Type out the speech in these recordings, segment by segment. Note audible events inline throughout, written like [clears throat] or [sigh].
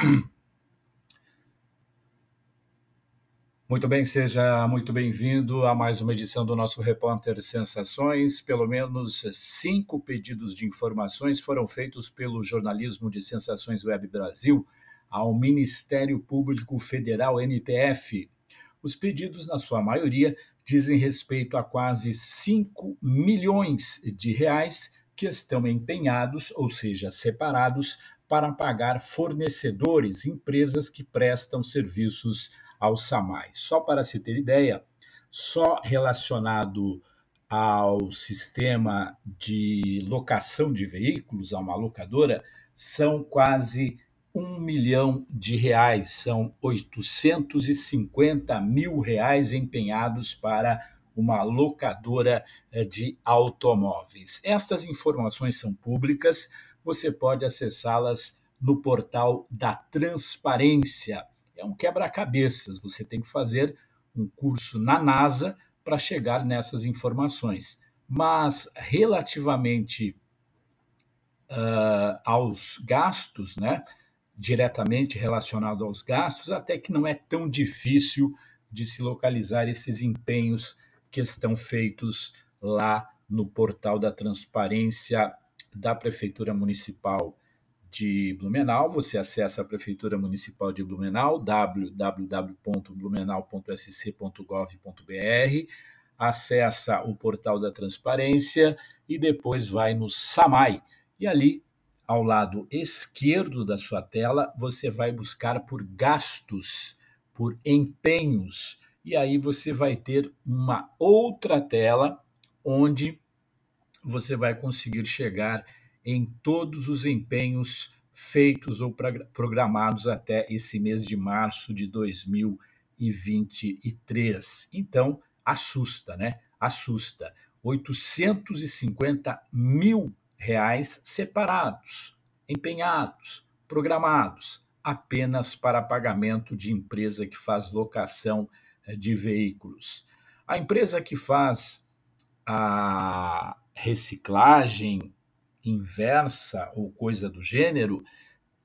[clears throat] Muito bem, seja muito bem-vindo a mais uma edição do nosso Repórter Sensações. Pelo menos cinco pedidos de informações foram feitos pelo jornalismo de Sensações Web Brasil ao Ministério Público Federal, MPF. Os pedidos, na sua maioria, dizem respeito a quase 5 milhões de reais que estão empenhados, ou seja, separados, para pagar fornecedores, empresas que prestam serviços ao SAMAI. Só para se ter ideia, só relacionado ao sistema de locação de veículos, a uma locadora, são quase um milhão de reais, são 850 mil reais empenhados para uma locadora eh, de automóveis. Estas informações são públicas, você pode acessá-las no portal da Transparência é um quebra-cabeças. Você tem que fazer um curso na NASA para chegar nessas informações. Mas, relativamente uh, aos gastos, né, diretamente relacionado aos gastos, até que não é tão difícil de se localizar esses empenhos que estão feitos lá no portal da transparência da Prefeitura Municipal de Blumenau, você acessa a Prefeitura Municipal de Blumenau, www.blumenau.sc.gov.br, acessa o portal da transparência e depois vai no SAMAI. E ali, ao lado esquerdo da sua tela, você vai buscar por gastos, por empenhos. E aí você vai ter uma outra tela onde você vai conseguir chegar em todos os empenhos feitos ou programados até esse mês de março de 2023. Então, assusta, né? Assusta. 850 mil reais separados, empenhados, programados, apenas para pagamento de empresa que faz locação eh, de veículos. A empresa que faz a reciclagem inversa ou coisa do gênero,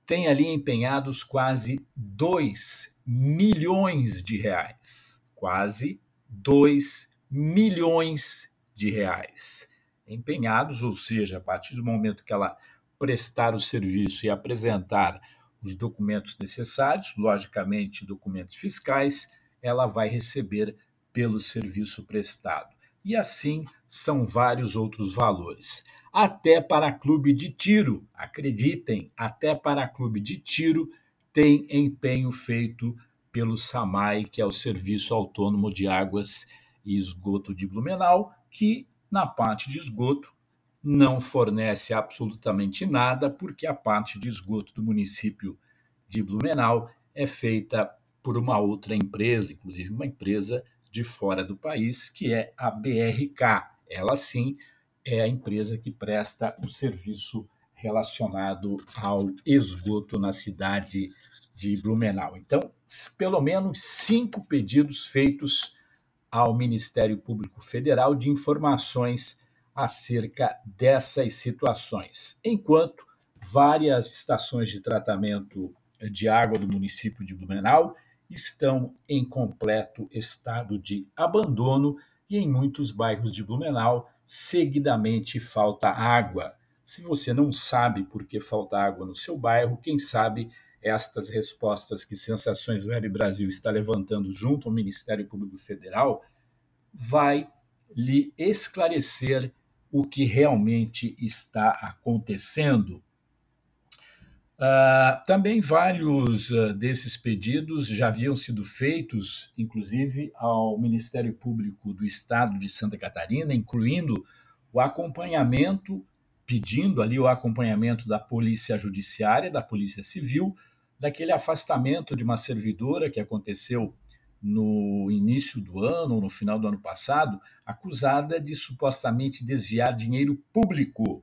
tem ali empenhados quase 2 milhões de reais. Quase 2 milhões de reais empenhados, ou seja, a partir do momento que ela prestar o serviço e apresentar os documentos necessários, logicamente documentos fiscais, ela vai receber pelo serviço prestado. E assim são vários outros valores até para clube de tiro. Acreditem, até para clube de tiro tem empenho feito pelo SAMAI, que é o Serviço Autônomo de Águas e Esgoto de Blumenau, que na parte de esgoto não fornece absolutamente nada, porque a parte de esgoto do município de Blumenau é feita por uma outra empresa, inclusive uma empresa de fora do país, que é a BRK. Ela sim é a empresa que presta o serviço relacionado ao esgoto na cidade de Blumenau. Então, pelo menos cinco pedidos feitos ao Ministério Público Federal de informações acerca dessas situações, enquanto várias estações de tratamento de água do município de Blumenau estão em completo estado de abandono e em muitos bairros de Blumenau seguidamente falta água. Se você não sabe por que falta água no seu bairro, quem sabe estas respostas que Sensações Web Brasil está levantando junto ao Ministério Público Federal vai lhe esclarecer o que realmente está acontecendo. Uh, também vários uh, desses pedidos já haviam sido feitos, inclusive, ao Ministério Público do Estado de Santa Catarina, incluindo o acompanhamento, pedindo ali o acompanhamento da Polícia Judiciária, da Polícia Civil, daquele afastamento de uma servidora que aconteceu no início do ano, no final do ano passado, acusada de supostamente desviar dinheiro público.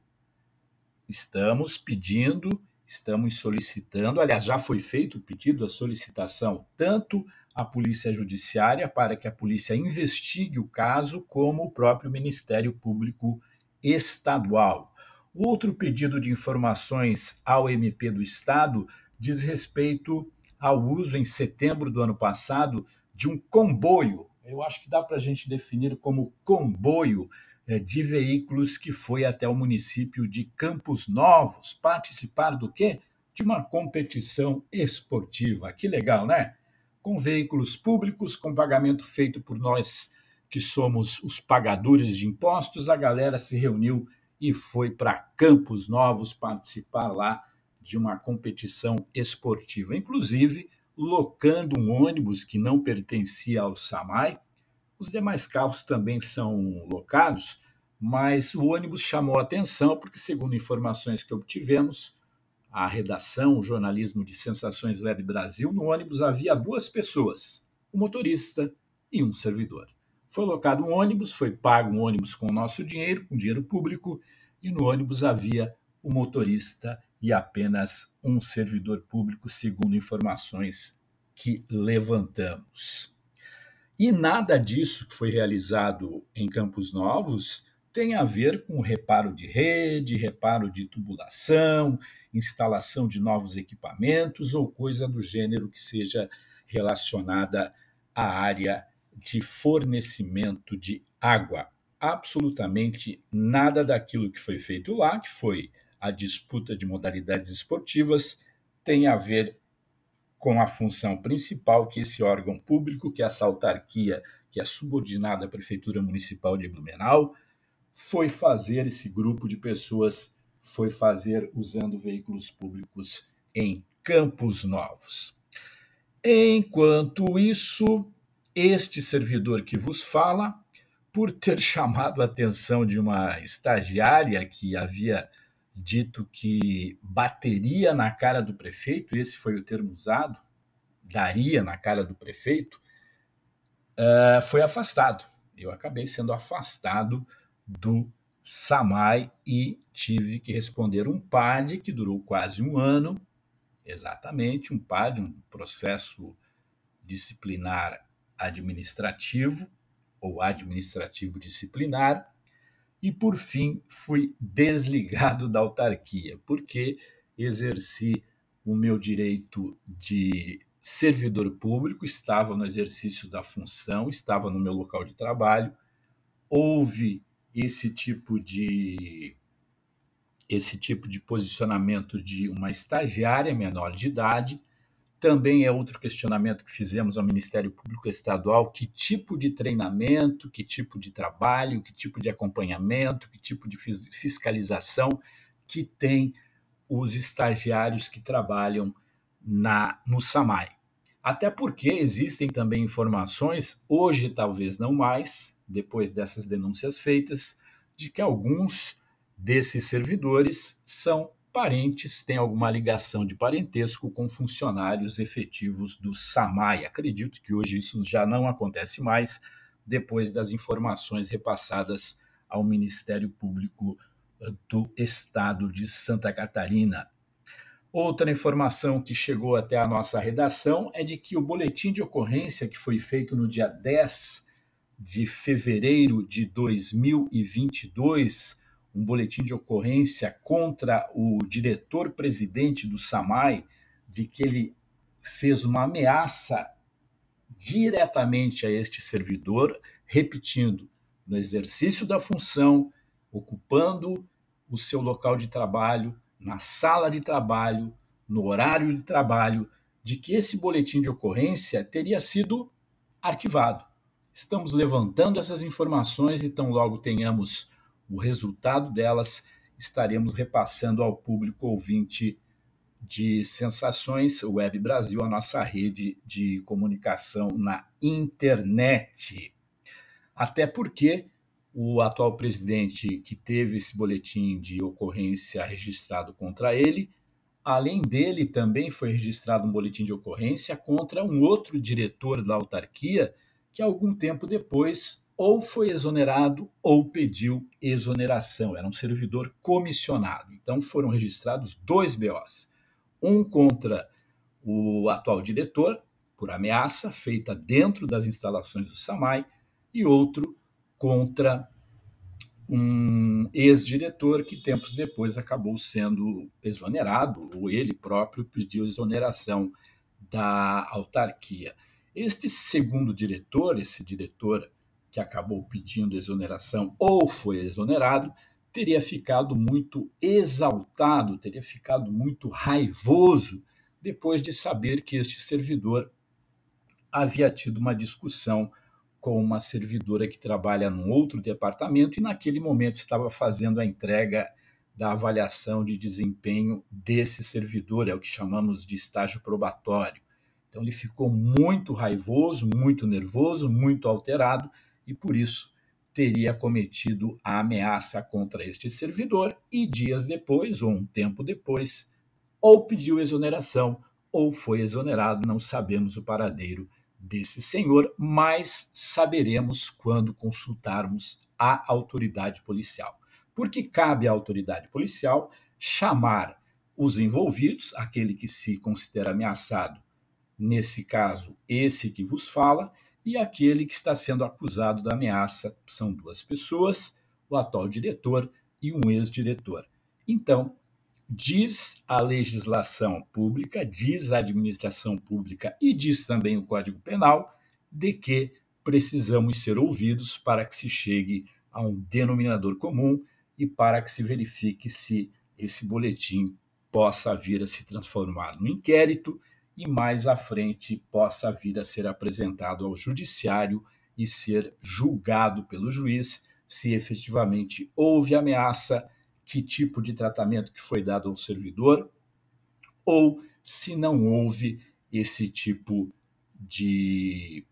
Estamos pedindo estamos solicitando, aliás, já foi feito o pedido, a solicitação, tanto à Polícia Judiciária para que a polícia investigue o caso, como o próprio Ministério Público Estadual. O outro pedido de informações ao MP do Estado diz respeito ao uso, em setembro do ano passado, de um comboio. Eu acho que dá para a gente definir como comboio de veículos que foi até o município de Campos Novos participar do quê? De uma competição esportiva. Que legal, né? Com veículos públicos, com pagamento feito por nós que somos os pagadores de impostos, a galera se reuniu e foi para Campos Novos participar lá de uma competição esportiva, inclusive locando um ônibus que não pertencia ao SAMAI. Os demais carros também são locados, mas o ônibus chamou atenção porque, segundo informações que obtivemos, a redação, o jornalismo de Sensações Web Brasil, no ônibus havia duas pessoas, um motorista e um servidor. Foi locado um ônibus, foi pago um ônibus com o nosso dinheiro, com dinheiro público, e no ônibus havia o motorista e apenas um servidor público, segundo informações que levantamos. E nada disso que foi realizado em Campos Novos tem a ver com reparo de rede, reparo de tubulação, instalação de novos equipamentos ou coisa do gênero que seja relacionada à área de fornecimento de água. Absolutamente nada daquilo que foi feito lá, que foi a disputa de modalidades esportivas, tem a ver com a função principal que esse órgão público, que essa autarquia, que é subordinada à Prefeitura Municipal de Blumenau, foi fazer, esse grupo de pessoas foi fazer usando veículos públicos em Campos Novos. Enquanto isso, este servidor que vos fala, por ter [laughs] chamado a atenção de uma estagiária que havia dito que bateria na cara do prefeito, esse foi o termo usado, daria na cara do prefeito, uh, foi afastado. Eu acabei sendo afastado do SAMAI e tive que responder um PAD que durou quase um ano, exatamente, um PAD, um processo disciplinar administrativo ou administrativo disciplinar, e por fim fui desligado da autarquia, porque exerci o meu direito de servidor público, estava no exercício da função, estava no meu local de trabalho, houve esse tipo de esse tipo de posicionamento de uma estagiária menor de idade também é outro questionamento que fizemos ao Ministério Público Estadual: que tipo de treinamento, que tipo de trabalho, que tipo de acompanhamento, que tipo de fiscalização que tem os estagiários que trabalham na no SAMAI. Até porque existem também informações, hoje talvez não mais, depois dessas denúncias feitas, de que alguns desses servidores são parentes têm alguma ligação de parentesco com funcionários efetivos do SAMAI. Acredito que hoje isso já não acontece mais, depois das informações repassadas ao Ministério Público eh, do Estado de Santa Catarina. Outra informação que chegou até a nossa redação é de que o boletim de ocorrência que foi feito no dia 10 de fevereiro de 2022 um boletim de ocorrência contra o diretor-presidente do SAMAI de que ele fez uma ameaça diretamente a este servidor, repetindo, no exercício da função, ocupando o seu local de trabalho, na sala de trabalho, no horário de trabalho, de que esse boletim de ocorrência teria sido arquivado. Estamos levantando essas informações e tão logo tenhamos o resultado delas estaremos repassando ao público ouvinte de Sensações Web Brasil, a nossa rede de comunicação na internet. Até porque o atual presidente que teve esse boletim de ocorrência registrado contra ele, além dele também foi registrado um boletim de ocorrência contra um outro diretor da autarquia que algum tempo depois ou foi exonerado ou pediu exoneração. Era um servidor comissionado. Então foram registrados dois BOs. Um contra o atual diretor, por ameaça feita dentro das instalações do SAMAI, e outro contra um ex-diretor que tempos depois acabou sendo exonerado, ou ele próprio pediu exoneração da autarquia. Este segundo diretor, esse diretor que acabou pedindo exoneração ou foi exonerado, teria ficado muito exaltado, teria ficado muito raivoso depois de saber que este servidor havia tido uma discussão com uma servidora que trabalha num outro departamento e naquele momento estava fazendo a entrega da avaliação de desempenho desse servidor, é o que chamamos de estágio probatório. Então ele ficou muito raivoso, muito nervoso, muito alterado e por isso teria cometido a ameaça contra este servidor e dias depois, ou um tempo depois, ou pediu exoneração ou foi exonerado, não sabemos o paradeiro desse senhor, mas saberemos quando consultarmos a autoridade policial. Porque cabe à autoridade policial chamar os envolvidos, aquele que se considera ameaçado, nesse caso, esse que vos fala, e aquele que está sendo acusado da ameaça. São duas pessoas, o atual diretor e um ex-diretor. Então, diz a legislação pública, diz a administração pública e diz também o Código Penal de que precisamos ser ouvidos para que se chegue a um denominador comum e para que se verifique se esse boletim possa vir a se transformar no inquérito e mais à frente possa vir a ser apresentado ao judiciário e ser julgado pelo juiz se efetivamente houve ameaça que tipo de tratamento que foi dado ao servidor ou se não houve esse tipo de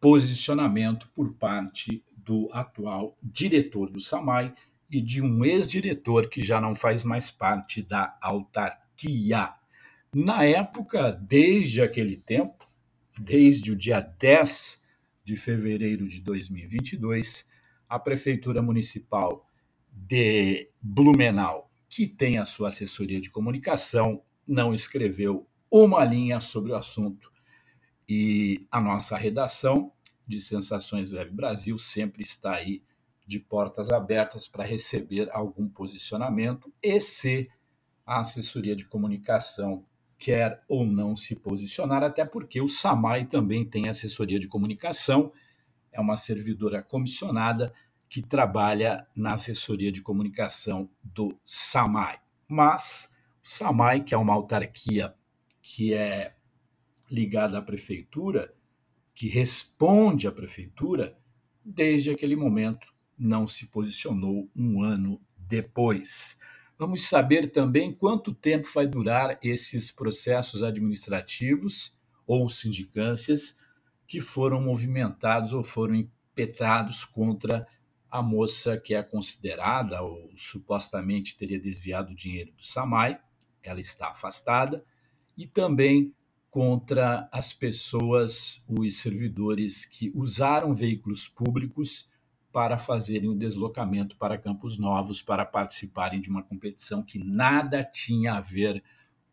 posicionamento por parte do atual diretor do SAMAI e de um ex-diretor que já não faz mais parte da autarquia. Na época, desde aquele tempo, desde o dia 10 de fevereiro de 2022, a Prefeitura Municipal de Blumenau, que tem a sua assessoria de comunicação, não escreveu uma linha sobre o assunto. E a nossa redação de Sensações Web Brasil sempre está aí de portas abertas para receber algum posicionamento e se a assessoria de comunicação quer ou não se posicionar, até porque o SAMAI também tem assessoria de comunicação, é uma servidora comissionada que trabalha na assessoria de comunicação do SAMAI. Mas o SAMAI, que é uma autarquia que é ligada à prefeitura, que responde à prefeitura, desde aquele momento não se posicionou um ano depois. Vamos saber também quanto tempo vai durar esses processos administrativos ou sindicâncias que foram movimentados ou foram impetrados contra a moça que é considerada ou supostamente teria desviado o dinheiro do Samai, ela está afastada, e também contra as pessoas, os servidores que usaram veículos públicos para fazerem o deslocamento para Campos Novos para participarem de uma competição que nada tinha a ver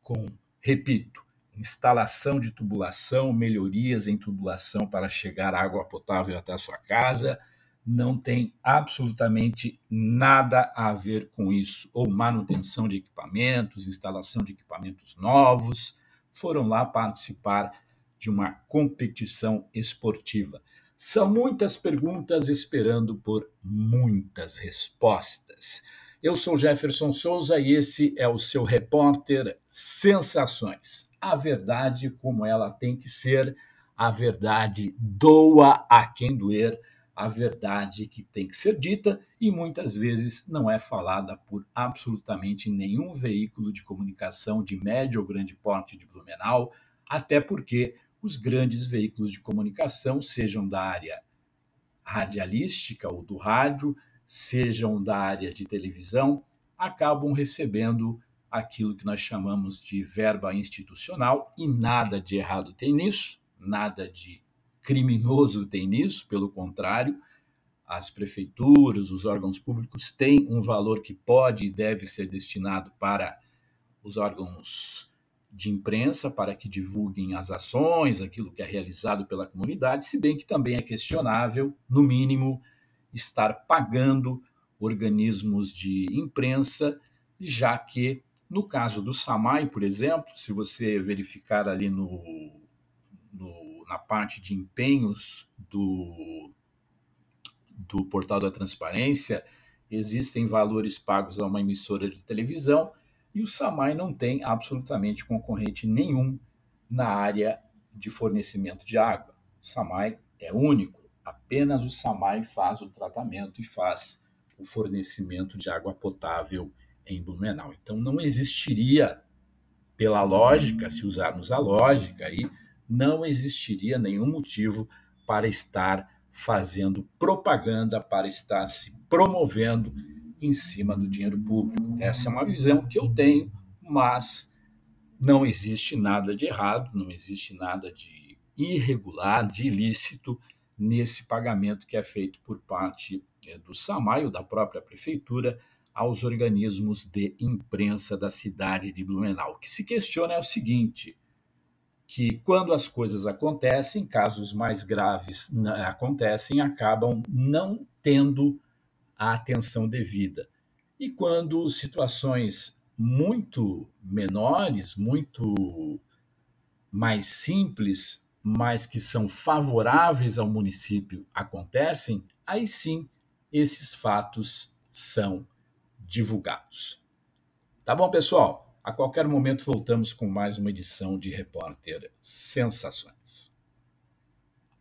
com, repito, instalação de tubulação, melhorias em tubulação para chegar água potável até a sua casa, não tem absolutamente nada a ver com isso, ou manutenção de equipamentos, instalação de equipamentos novos, foram lá participar de uma competição esportiva. São muitas perguntas esperando por muitas respostas. Eu sou Jefferson Souza e esse é o seu repórter Sensações. A verdade como ela tem que ser, a verdade doa a quem doer a verdade que tem que ser dita e muitas vezes não é falada por absolutamente nenhum veículo de comunicação de médio ou grande porte de Blumenau, até porque os grandes veículos de comunicação, sejam da área radialística ou do rádio, sejam da área de televisão, acabam recebendo aquilo que nós chamamos de verba institucional e nada de errado tem nisso, nada de criminoso tem nisso, pelo contrário, as prefeituras, os órgãos públicos têm um valor que pode e deve ser destinado para os órgãos de imprensa, para que divulguem as ações, aquilo que é realizado pela comunidade, se bem que também é questionável, no mínimo, estar pagando organismos de imprensa, já que no caso do SAMAI, por exemplo, se você verificar ali no, no, na parte de empenhos do, do portal da transparência, existem valores pagos a uma emissora de televisão e o SAMAI não tem absolutamente concorrente nenhum na área de fornecimento de água. O SAMAI é único, apenas o SAMAI faz o tratamento e faz o fornecimento de água potável em Blumenau. Então não existiria, pela lógica, se usarmos a lógica aí, não existiria nenhum motivo para estar fazendo propaganda, para estar se promovendo em cima do dinheiro público. Essa é uma visão que eu tenho, mas não existe nada de errado, não existe nada de irregular, de ilícito nesse pagamento que é feito por parte eh, do SAMAI ou da própria prefeitura aos organismos de imprensa da cidade de Blumenau. O que se questiona é o seguinte: que quando as coisas acontecem, casos mais graves acontecem, acabam não tendo a atenção devida. E quando situações muito menores, muito mais simples, mas que são favoráveis ao município acontecem, aí sim esses fatos são divulgados. Tá bom, pessoal? A qualquer momento voltamos com mais uma edição de Repórter Sensações.